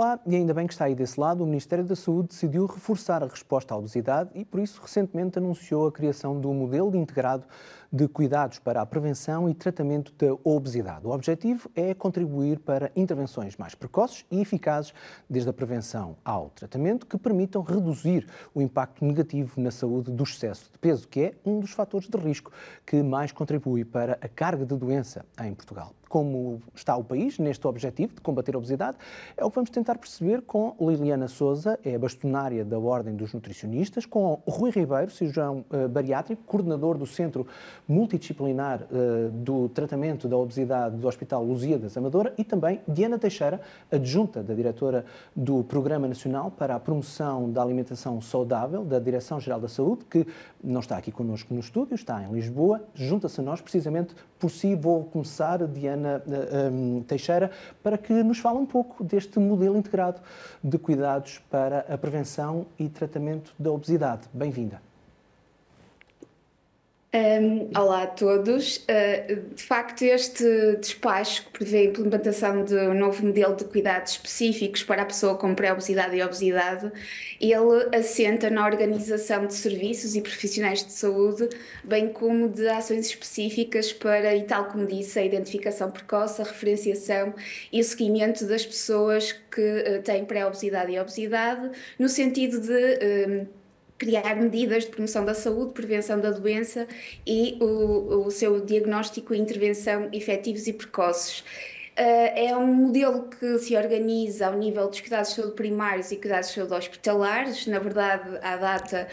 Olá, e ainda bem que está aí desse lado, o Ministério da Saúde decidiu reforçar a resposta à obesidade e, por isso, recentemente anunciou a criação um modelo integrado de cuidados para a prevenção e tratamento da obesidade. O objetivo é contribuir para intervenções mais precoces e eficazes, desde a prevenção ao tratamento, que permitam reduzir o impacto negativo na saúde do excesso de peso, que é um dos fatores de risco que mais contribui para a carga de doença em Portugal como está o país neste objetivo de combater a obesidade, é o que vamos tentar perceber com Liliana Souza, é bastonária da Ordem dos Nutricionistas, com Rui Ribeiro, cirurgião uh, bariátrico, coordenador do Centro Multidisciplinar uh, do Tratamento da Obesidade do Hospital Lusíadas Amadora e também Diana Teixeira, adjunta da diretora do Programa Nacional para a Promoção da Alimentação Saudável da Direção-Geral da Saúde, que não está aqui connosco no estúdio, está em Lisboa, junta-se a nós precisamente por si. Vou começar, Diana, Ana um, Teixeira, para que nos fale um pouco deste modelo integrado de cuidados para a prevenção e tratamento da obesidade. Bem-vinda. Um, olá a todos. Uh, de facto, este despacho que prevê a implementação de um novo modelo de cuidados específicos para a pessoa com pré-obesidade e obesidade, ele assenta na organização de serviços e profissionais de saúde, bem como de ações específicas para, e tal como disse, a identificação precoce, a referenciação e o seguimento das pessoas que uh, têm pré-obesidade e obesidade, no sentido de criar medidas de promoção da saúde, prevenção da doença e o, o seu diagnóstico e intervenção efetivos e precoces. Uh, é um modelo que se organiza ao nível dos cuidados de saúde primários e cuidados de saúde hospitalares. Na verdade, à data,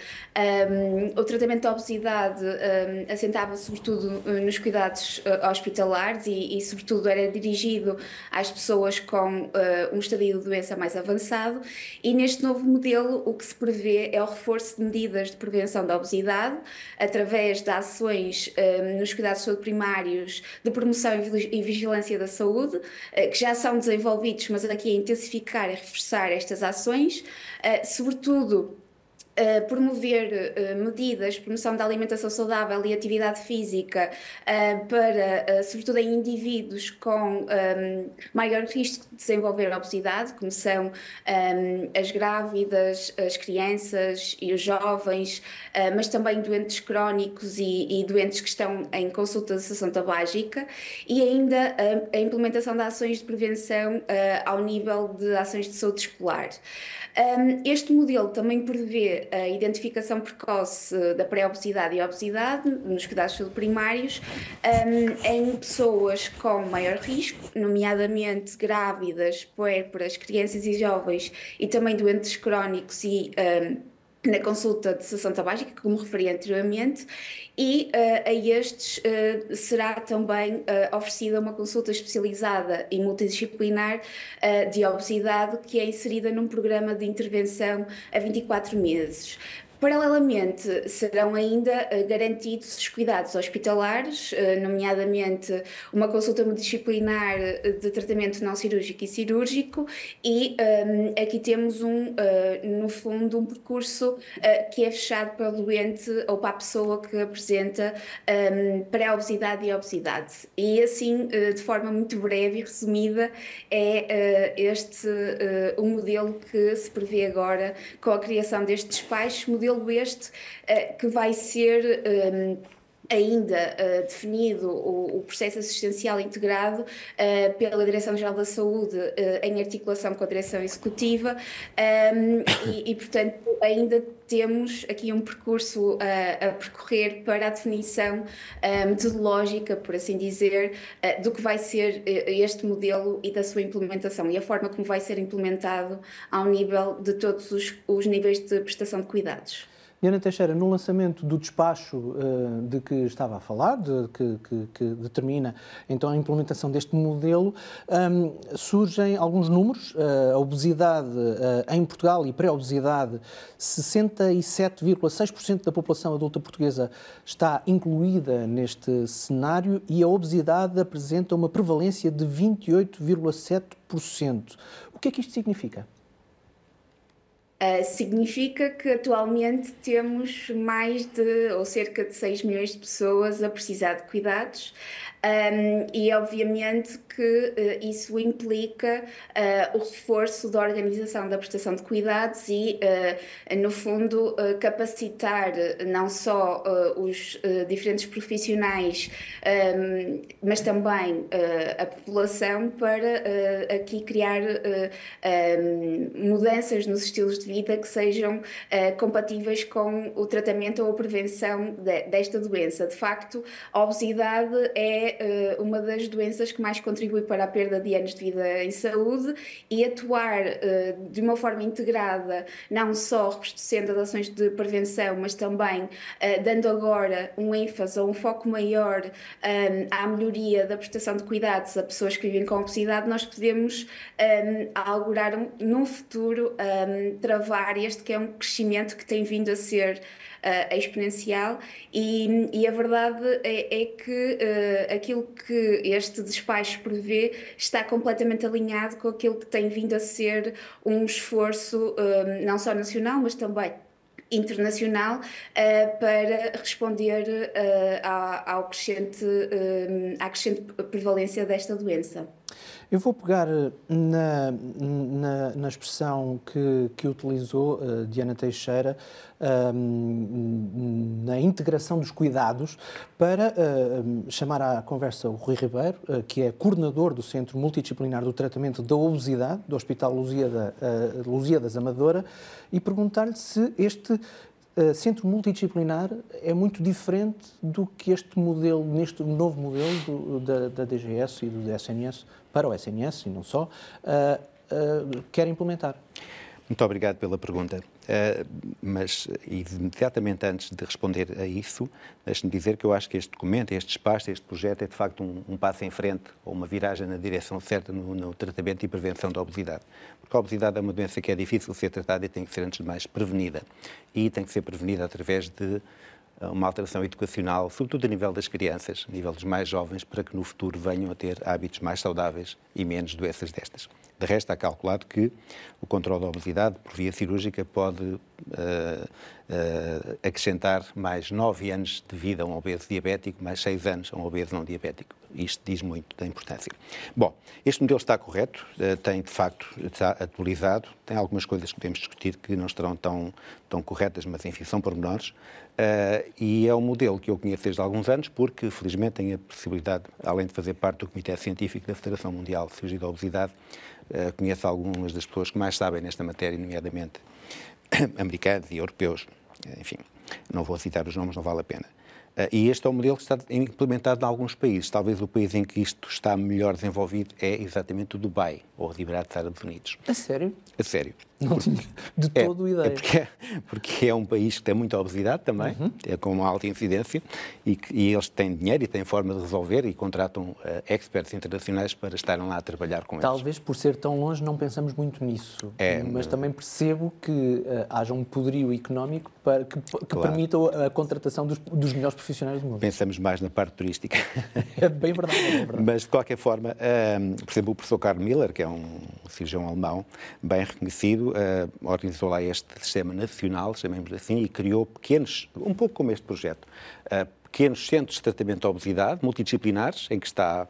um, o tratamento da obesidade um, assentava sobretudo nos cuidados uh, hospitalares e, e, sobretudo, era dirigido às pessoas com uh, um estadio de doença mais avançado. E neste novo modelo, o que se prevê é o reforço de medidas de prevenção da obesidade através de ações um, nos cuidados de saúde primários de promoção e vigilância da saúde eh, que já são desenvolvidos, mas aqui a intensificar e reforçar estas ações, eh, sobretudo Uh, promover uh, medidas promoção da alimentação saudável e atividade física uh, para, sobretudo em indivíduos com um, maior risco de desenvolver obesidade, como são um, as grávidas, as crianças e os jovens, mas também doentes crónicos e, doentes que estão em consulta de sessão tabágica, e ainda a implementação de ações de prevenção ao nível de ações de saúde escolar. Um, este modelo também prevê a identificação precoce da pré-obesidade e obesidade nos cuidados primários um, em pessoas com maior risco, nomeadamente grávidas, puérperas, crianças e jovens e também doentes crónicos e um, na consulta de sessão tabágica, como referi anteriormente, e uh, a estes uh, será também uh, oferecida uma consulta especializada e multidisciplinar de obesidade que é inserida num programa de intervenção a 24 meses. Paralelamente, serão ainda eh, garantidos os cuidados hospitalares, eh, nomeadamente uma consulta multidisciplinar eh, de tratamento não cirúrgico e cirúrgico, e um, ehm, aqui temos, um, uh, no fundo, um percurso uh, que é fechado para o doente ou para a pessoa que apresenta um, ehm, pré-obesidade e obesidade. E assim, uh, de forma muito breve e resumida, é este o modelo que se prevê agora com a criação deste despacho, modelo modelo este uh, que vai ser. Ainda uh, definido o, o, processo assistencial integrado uh, pela Direção-Geral da Saúde uh, em articulação com a Direção Executiva um, ehm, e, e, portanto, ainda temos aqui um percurso a percorrer para a definição metodológica, por assim dizer, do que vai ser este modelo e da sua implementação e a forma como vai ser implementado ao nível de todos os, os níveis de prestação de cuidados. Diana Teixeira, no lançamento do despacho uh, de que estava a falar, de, que, que, que, determina então a implementação deste modelo, um, surgem alguns números. Uh, a obesidade uh, em Portugal e pré-obesidade, 67,6% da população adulta portuguesa está incluída neste cenário e a obesidade apresenta uma prevalência de 28,7%. O que é que isto significa? Uh, significa que atualmente temos mais de, ou cerca de 6 milhões de pessoas a precisar de cuidados Um, e obviamente que uh, isso implica uh, o reforço da organização da prestação de cuidados e, uh, no fundo, capacitar não só os diferentes profissionais, um, mas também a população para aqui criar um, mudanças nos estilos de vida que sejam compatíveis com o tratamento ou a prevenção de, desta doença. De facto, a obesidade é uh, uma das doenças que mais contribui para a perda de anos de vida em saúde e atuar uh, de uma forma integrada, não só robustecendo as ações de prevenção, mas também uh, dando agora um ênfase ou um foco maior um, à melhoria da prestação de cuidados a pessoas que vivem com obesidade, nós podemos um, augurar um, num futuro um, travar este que é um crescimento que tem vindo a ser uh, exponencial e, e, a verdade é, é que uh, aquilo que este despacho prevê está completamente alinhado com aquilo que tem vindo a ser um esforço uh, não só nacional, mas também internacional uh, para responder uh, ao, ao crescente, à crescente prevalência desta doença. Eu vou pegar na, na, na expressão que, que utilizou uh, Diana Teixeira, uh, na integração dos cuidados, para uh, chamar à conversa o Rui Ribeiro, que é coordenador do Centro Multidisciplinar do Tratamento da Obesidade, do Hospital Lusíada, Lusíadas Amadora, e perguntar-lhe se este centro multidisciplinar é muito diferente do que este modelo, neste novo modelo do, da, da, DGS e do SNS, para o SNS e não só, uh, uh, quer implementar. Muito obrigado pela pergunta. Uh, mas, imediatamente antes de responder a isso, deixe-me dizer que eu acho que este documento, este espaço, este projeto é de facto um, um passo em frente ou uma viragem na direção certa no, no, tratamento e prevenção da obesidade. Porque a obesidade é uma doença que é difícil de ser tratada e tem que ser, antes de mais, prevenida. E tem que ser prevenida através de uma alteração educacional, sobretudo a nível das crianças, a nível dos mais jovens, para que no futuro venham a ter hábitos mais saudáveis e menos doenças destas. De resto, está calculado que o controle da obesidade por via cirúrgica pode uh, uh, acrescentar mais 9 anos de vida a um obeso diabético, mais 6 anos a um obeso não diabético. Isto diz muito da importância. Bom, este modelo está correto, uh, tem de facto, está atualizado, tem algumas coisas que podemos discutir que não estarão tão, tão corretas, mas enfim, são pormenores. Uh, e é um modelo que eu conheço desde alguns anos, porque felizmente tenho a possibilidade, além de fazer parte do Comitê Científico da Federação Mundial de Cirurgia da Obesidade, uh, conheço algumas das pessoas que mais sabem nesta matéria, nomeadamente americanos e europeus. Enfim, não vou citar os nomes, não vale a pena. Uh, e este é um modelo que está implementado em alguns países. Talvez o país em que isto está melhor desenvolvido é exatamente o Dubai, ou os Emirados Árabes Unidos. A sério? A sério. Não tinha de é, todo é, ideia. É porque, é, porque, é um país que tem muita obesidade também, uhum. é com uma alta incidência, e, e, eles têm dinheiro e têm forma de resolver e contratam uh, experts internacionais para estarem lá a trabalhar com Talvez eles. Talvez por ser tão longe não pensamos muito nisso, é, mas também percebo que uh, haja um poderio económico para, que, que claro. permita a contratação dos, dos, melhores profissionais do mundo. Pensamos mais na parte turística. É bem verdade, é bem verdade. Mas, de qualquer forma, uh, por exemplo, o professor Carl Miller, que é um cirurgião alemão bem reconhecido, uh, organizou lá este sistema nacional, chamemos assim, e criou pequenos, um pouco como este projeto, uh, pequenos centros de tratamento da obesidade, multidisciplinares, em que está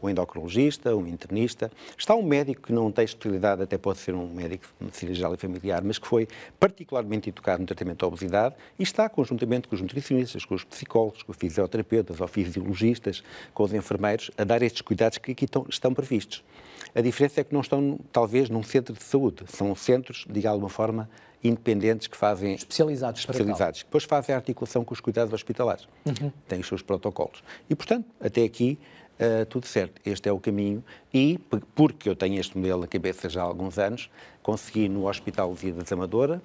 o endocrinologista, um internista, está um médico que não tem especialidade, até pode ser um médico geral e familiar, mas que foi particularmente educado no tratamento da obesidade e está conjuntamente com os nutricionistas, com os psicólogos, com os fisioterapeutas ou fisiologistas, com os enfermeiros, a dar estes cuidados que aqui estão, estão previstos. A diferença é que não estão, talvez, num centro de saúde. São centros, de alguma forma, independentes que fazem... Especializados. Especializados. Que depois fazem a articulação com os cuidados hospitalares. Uhum. Têm os seus protocolos. E, portanto, até aqui, uh, tudo certo. Este é o caminho. E, porque eu tenho este modelo na cabeça já há alguns anos, consegui no Hospital Vida de Amadora,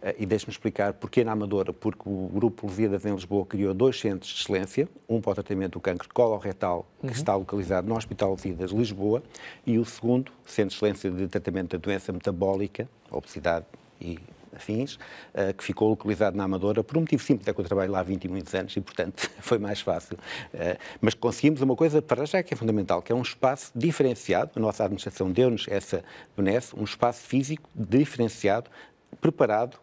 eh, e deixe-me explicar porquê na Amadora. Porque o Grupo Levidas em Lisboa criou dois centros de excelência, um para o tratamento do cancro coloretal, que uhum. está localizado no Hospital Levidas Lisboa, e o segundo, Centro de Excelência de Tratamento da Doença Metabólica, obesidade e afins, eh, que ficou localizado na Amadora, por um motivo simples, é que eu trabalho lá há 20 e muitos anos e, portanto, foi mais fácil. Eh, mas conseguimos uma coisa para já que é fundamental, que é um espaço diferenciado, a nossa administração deu-nos essa benesse, um espaço físico diferenciado, preparado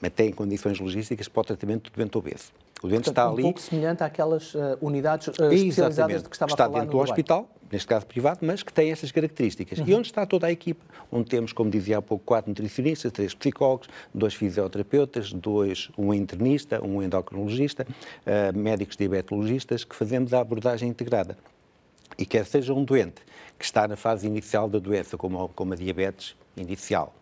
até em condições logísticas, para o tratamento do doente obeso. O doente Portanto, está um ali. Um pouco semelhante àquelas uh, unidades uh, especializadas de que estava está a falar. Está dentro do hospital, neste caso privado, mas que tem estas características. Uhum. E onde está toda a equipa? Onde temos, como dizia há pouco, quatro nutricionistas, três psicólogos, dois fisioterapeutas, dois, um internista, um endocrinologista, uh, médicos diabetologistas, que fazemos a abordagem integrada. E quer seja um doente que está na fase inicial da doença, como, como a diabetes inicial,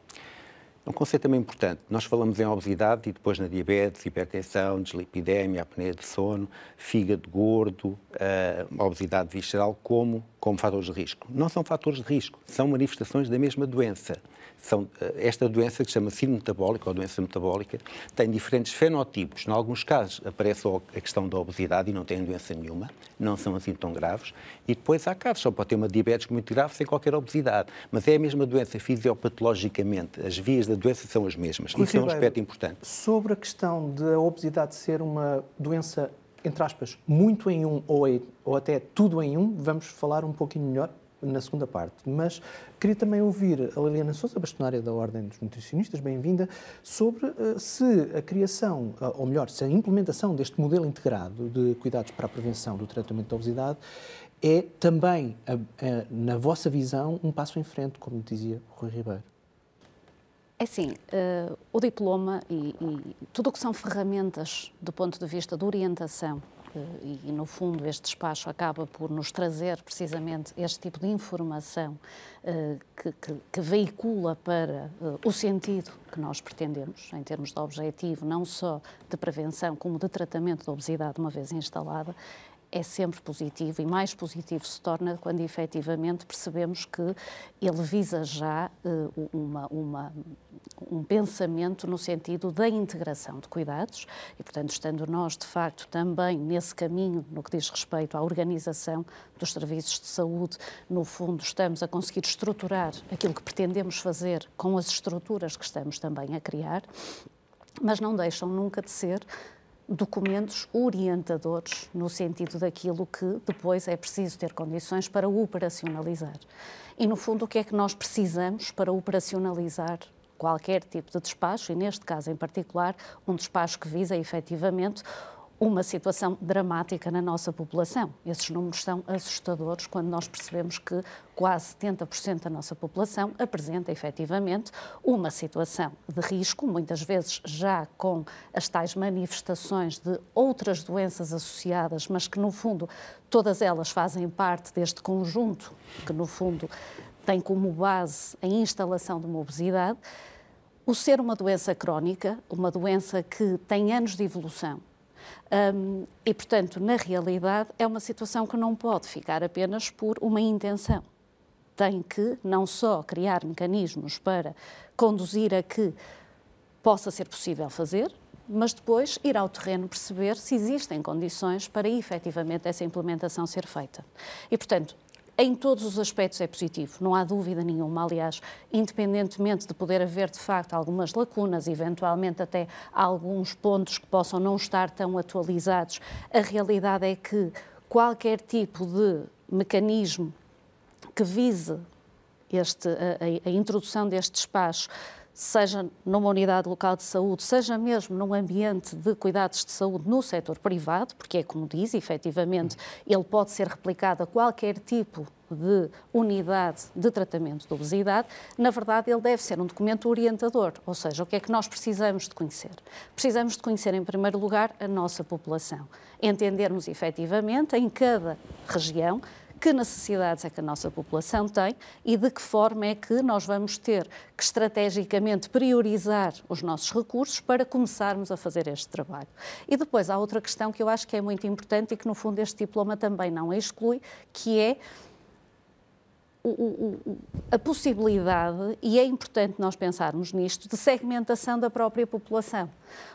um conceito também importante. Nós falamos em obesidade e depois na diabetes, hipertensão, dislipidemia, apneia de sono, fígado gordo, uh, obesidade visceral como, como fatores de risco. Não são fatores de risco, são manifestações da mesma doença são, eh, esta doença, que se chama síndrome metabólica ou doença metabólica, tem diferentes fenotipos. Em alguns casos aparece a questão da obesidade e não tem doença nenhuma, não são assim tão graves. E depois há casos, só pode ter uma diabetes muito grave sem qualquer obesidade. Mas é a mesma doença fisiopatologicamente, as vias da doença são as mesmas. Isso é um aspecto importante. Sobre a questão da obesidade ser uma doença, entre aspas, muito em um ou, ou até tudo em um, vamos falar um pouquinho melhor na segunda parte. Mas queria também ouvir a Liliana Souza, bastonária da Ordem dos Nutricionistas, bem-vinda, sobre uh, se a criação, uh, ou melhor, se a implementação deste modelo integrado de cuidados para a prevenção do tratamento da obesidade é também, na vossa visão, um passo em frente, como dizia Rui Ribeiro. É assim, uh, o diploma e, e tudo o que são ferramentas do ponto de vista de orientação e, e, no fundo, este despacho acaba por nos trazer precisamente este tipo de informação uh, que, que, que, veicula para uh, o sentido que nós pretendemos, em termos de objetivo, não só de prevenção, como de tratamento da obesidade, uma vez instalada, é sempre positivo e mais positivo se torna quando efetivamente percebemos que ele visa já uh, uma, uma, um pensamento no sentido da integração de cuidados e, portanto, estando nós, de facto, também nesse caminho no que diz respeito à organização dos serviços de saúde, no fundo, estamos a conseguir estruturar aquilo que pretendemos fazer com as estruturas que estamos também a criar, mas não deixam nunca de ser documentos orientadores no sentido daquilo que depois é preciso ter condições para operacionalizar. E, no fundo, o que é que nós precisamos para operacionalizar qualquer tipo de despacho, e neste caso em particular, um despacho que visa efetivamente uma situação dramática na nossa população. Esses números são assustadores quando nós percebemos que quase 70% da nossa população apresenta efetivamente uma situação de risco, muitas vezes já com as tais manifestações de outras doenças associadas, mas que no fundo todas elas fazem parte deste conjunto que no fundo tem como base a instalação de uma obesidade. O ser uma doença crónica, uma doença que tem anos de evolução, um, e, portanto, na realidade, é uma situação que não pode ficar apenas por uma intenção. Tem que não só criar mecanismos para conduzir a que possa ser possível fazer, mas depois ir ao terreno perceber se existem condições para efetivamente essa implementação ser feita. E, portanto, em todos os aspectos é positivo, não há dúvida nenhuma. Aliás, independentemente de poder haver de facto algumas lacunas, eventualmente até alguns pontos que possam não estar tão atualizados, a realidade é que qualquer tipo de mecanismo que vise este, a, a, introdução deste despacho seja numa unidade local de saúde, seja mesmo num ambiente de cuidados de saúde no setor privado, porque é como diz, efetivamente, ele pode ser replicado a qualquer tipo de unidade de tratamento de obesidade, na verdade ele deve ser um documento orientador, ou seja, o que é que nós precisamos de conhecer? Precisamos de conhecer, em primeiro lugar, a nossa população, entendermos efetivamente em cada região que necessidades é que a nossa população tem e de que forma é que nós vamos ter que estrategicamente priorizar os nossos recursos para começarmos a fazer este trabalho. E depois há outra questão que eu acho que é muito importante e que no fundo este diploma também não exclui, que é a possibilidade, e é importante nós pensarmos nisto, de segmentação da própria população.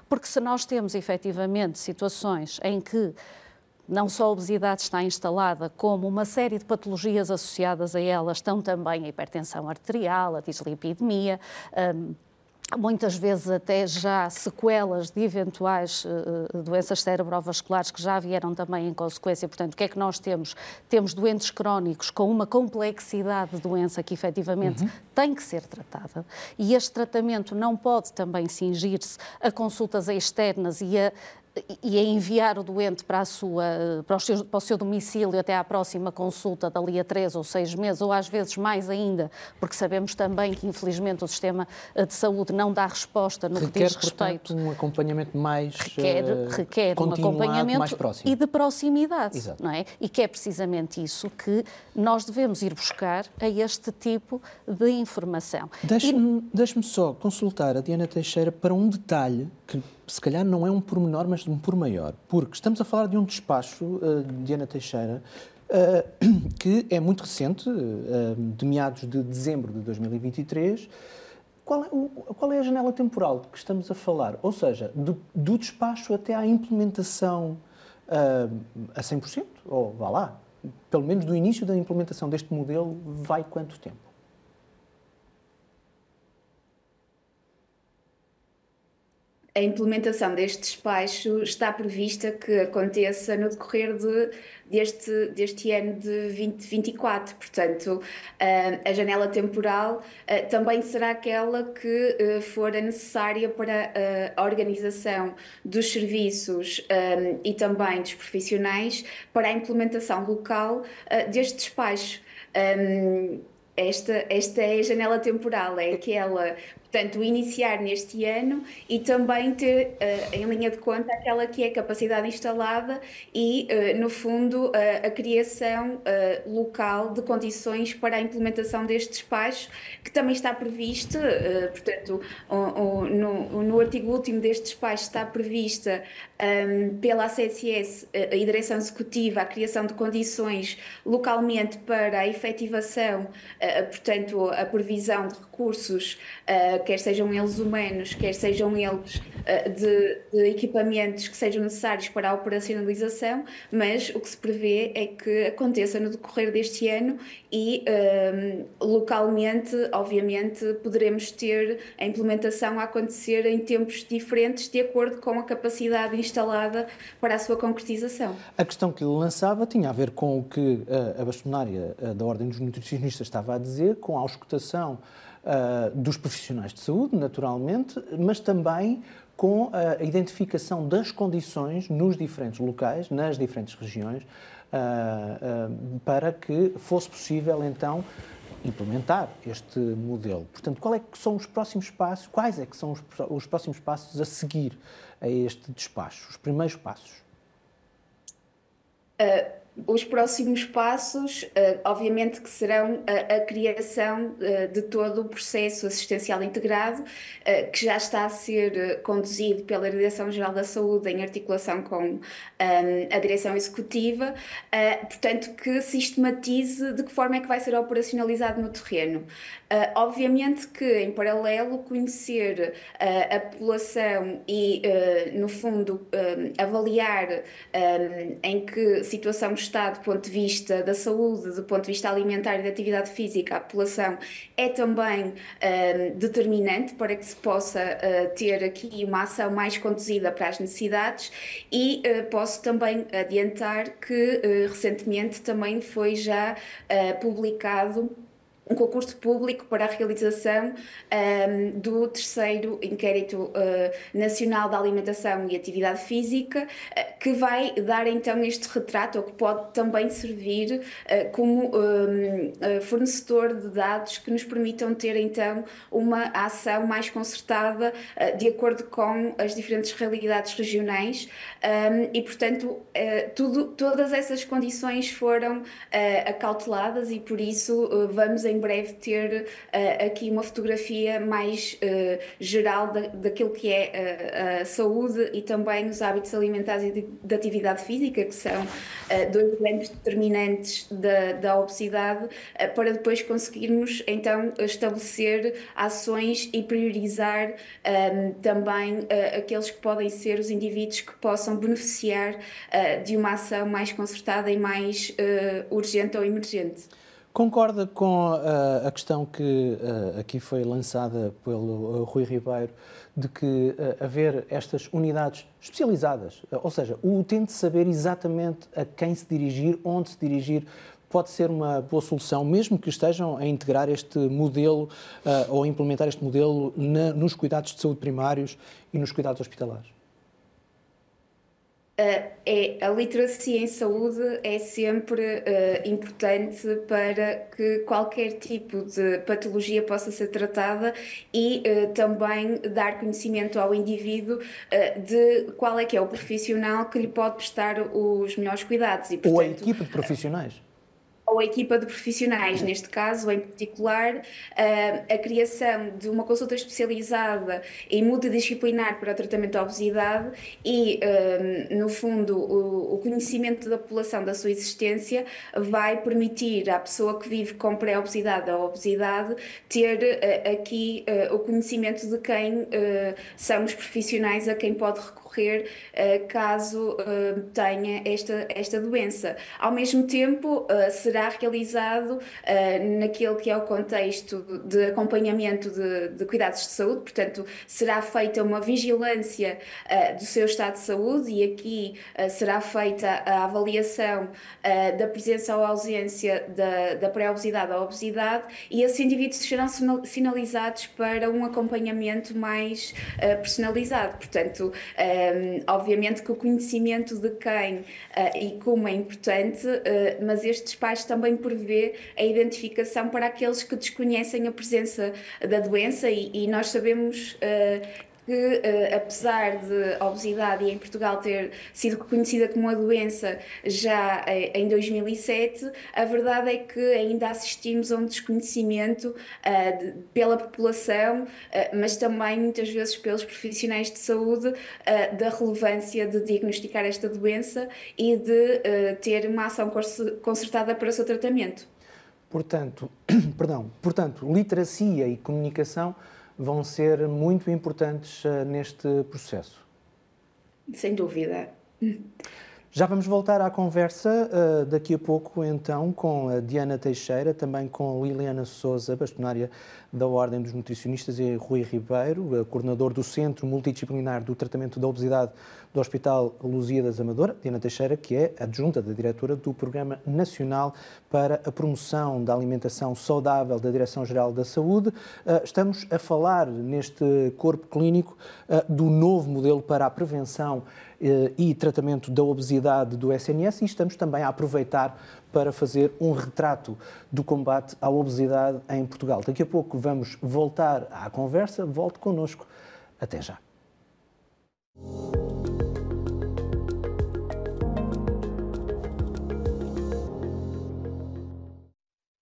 Porque se nós temos efetivamente situações em que não só a obesidade está instalada, como uma série de patologias associadas a ela estão também a hipertensão arterial, a dislipidemia, um, muitas vezes até já sequelas de eventuais uh, doenças cerebrovasculares que já vieram também em consequência. Portanto, o que é que nós temos? Temos doentes crónicos com uma complexidade de doença que efetivamente uhum. tem que ser tratada e este tratamento não pode também cingir-se a consultas externas e a e a enviar o doente para, a sua, para, o seu, para o seu domicílio até à próxima consulta, dali a três ou seis meses, ou às vezes mais ainda, porque sabemos também que, infelizmente, o sistema eh, de saúde não dá resposta no requer, que diz respeito. Portanto, um acompanhamento mais requer, uh, requer um acompanhamento mais próximo. e de proximidade, Exato. não é? E que é precisamente isso que nós devemos ir buscar a este tipo de informação. Deixe-me e... deixe só consultar a Diana Teixeira para um detalhe que se calhar não é um pormenor, mas um por maior, porque estamos a falar de um despacho uh, de Ana Teixeira uh, que é muito recente, uh, de meados de dezembro de 2023. Qual é, o, qual é, a janela temporal de que estamos a falar? Ou seja, do, do despacho até à implementação a 100%? Ou vá lá, pelo menos do início da implementação deste modelo, vai quanto tempo? A implementação deste despacho está prevista que aconteça no decorrer de, deste, deste ano de 2024. Portanto, a janela temporal também será aquela que for necessária para a organização dos serviços e também dos profissionais para a implementação local deste despacho. Esta, esta é a janela temporal, é aquela Portanto, iniciar neste ano e também ter uh, em linha de conta aquela que é a capacidade instalada e, uh, no fundo, uh, a criação local de condições para a implementação deste despacho, que também está previsto, portanto, o, o, no, no, artigo último deste despacho está prevista um, ehm, pela ACSS e Direção Executiva a criação de condições localmente para a efetivação, portanto, a previsão de recursos quer sejam eles humanos, quer sejam eles uh, de, de, equipamentos que sejam necessários para a operacionalização, mas o que se prevê é que aconteça no decorrer deste ano e uh, localmente, obviamente, poderemos ter a implementação a acontecer em tempos diferentes, de acordo com a capacidade instalada para a sua concretização. A questão que ele lançava tinha a ver com o que a bastonária da Ordem dos Nutricionistas estava a dizer, com a auscultação uh, dos profissionais de saúde, naturalmente, mas também com a identificação das condições nos diferentes locais, nas diferentes regiões, uh, para que fosse possível então implementar este modelo. Portanto, qual é que são os próximos passos? Quais é que são os, os próximos passos a seguir a este despacho? Os primeiros passos? Uh os próximos passos, uh, obviamente, que serão a, a criação uh, de todo o processo assistencial integrado, que já está a ser conduzido pela Direção-Geral da Saúde em articulação com a Direção Executiva, portanto, que sistematize de que forma é que vai ser operacionalizado no terreno. Obviamente que, em paralelo, conhecer a população e, no fundo, avaliar em que situação está do ponto de vista da saúde, do ponto de vista alimentar e da atividade física, a população é também uh, determinante para que se possa uh, ter aqui uma ação mais conduzida para as necessidades e uh, posso também adiantar que recentemente também foi já publicado um concurso público para a realização um, do terceiro inquérito uh, nacional da alimentação e atividade física, uh, que vai dar então este retrato, ou que pode também servir uh, como um, fornecedor de dados que nos permitam ter então uma ação mais concertada de acordo com as diferentes realidades regionais. Um, e, portanto, tudo, todas essas condições foram acauteladas e por isso vamos em breve ter uh, aqui uma fotografia mais uh, geral da, daquilo que é uh, a saúde e também os hábitos alimentares e de, de atividade física, que são dois grandes determinantes da, da obesidade, para depois conseguirmos então estabelecer ações e priorizar um, também aqueles que podem ser os indivíduos que possam beneficiar de uma ação mais concertada e mais urgente ou emergente. Concorda com uh, a questão que uh, aqui foi lançada pelo uh, Rui Ribeiro de que haver estas unidades especializadas, ou seja, o utente saber exatamente a quem se dirigir, onde se dirigir, pode ser uma boa solução, mesmo que estejam a integrar este modelo ou a implementar este modelo na, nos cuidados de saúde primários e nos cuidados hospitalares? Uh, é, a literacia em saúde é sempre uh, importante para que qualquer tipo de patologia possa ser tratada e uh, também dar conhecimento ao indivíduo de qual é que é o profissional que lhe pode prestar os melhores cuidados. E, portanto, Ou a equipe de profissionais ou a equipa de profissionais, neste caso em particular, a criação de uma consulta especializada e multidisciplinar para o tratamento da obesidade e, no fundo, o conhecimento da população da sua existência vai permitir à pessoa que vive com pré-obesidade ou obesidade ter aqui o conhecimento de quem são os profissionais a quem pode recorrer caso tenha esta, esta doença. Ao mesmo tempo, uh, será realizado naquele que é o contexto de acompanhamento de, de, cuidados de saúde, portanto, será feita uma vigilância do seu estado de saúde e aqui será feita a avaliação da presença ou ausência da, da pré-obesidade ou obesidade e esses indivíduos serão sinalizados para um acompanhamento mais personalizado. Portanto, um, obviamente que o conhecimento de quem uh, e como é importante, uh, mas estes pais também prevê a identificação para aqueles que desconhecem a presença da doença e, e nós sabemos uh, que, uh, apesar de a obesidade em Portugal ter sido reconhecida como uma doença já uh, em 2007, a verdade é que ainda assistimos a um desconhecimento uh, de, pela população, mas também muitas vezes pelos profissionais de saúde, da relevância de diagnosticar esta doença e de ter uma ação concertada para o seu tratamento. Portanto, perdão, portanto, literacia e comunicação vão ser muito importantes uh, neste processo. Sem dúvida. Já vamos voltar à conversa uh, daqui a pouco, então, com a Diana Teixeira, também com Liliana Souza, bastonária da Ordem dos Nutricionistas, e Rui Ribeiro, coordenador do Centro Multidisciplinar do Tratamento da Obesidade do Hospital Lusíadas Amadora, Diana Teixeira, que é adjunta da diretora do Programa Nacional para a Promoção da Alimentação Saudável da Direção-Geral da Saúde. Ah, estamos a falar neste corpo clínico ah, do novo modelo para a prevenção eh, eh, e tratamento da obesidade do SNS e estamos também a aproveitar para fazer um retrato do combate à obesidade em Portugal. Daqui a pouco vamos voltar à conversa, volte connosco. Até já.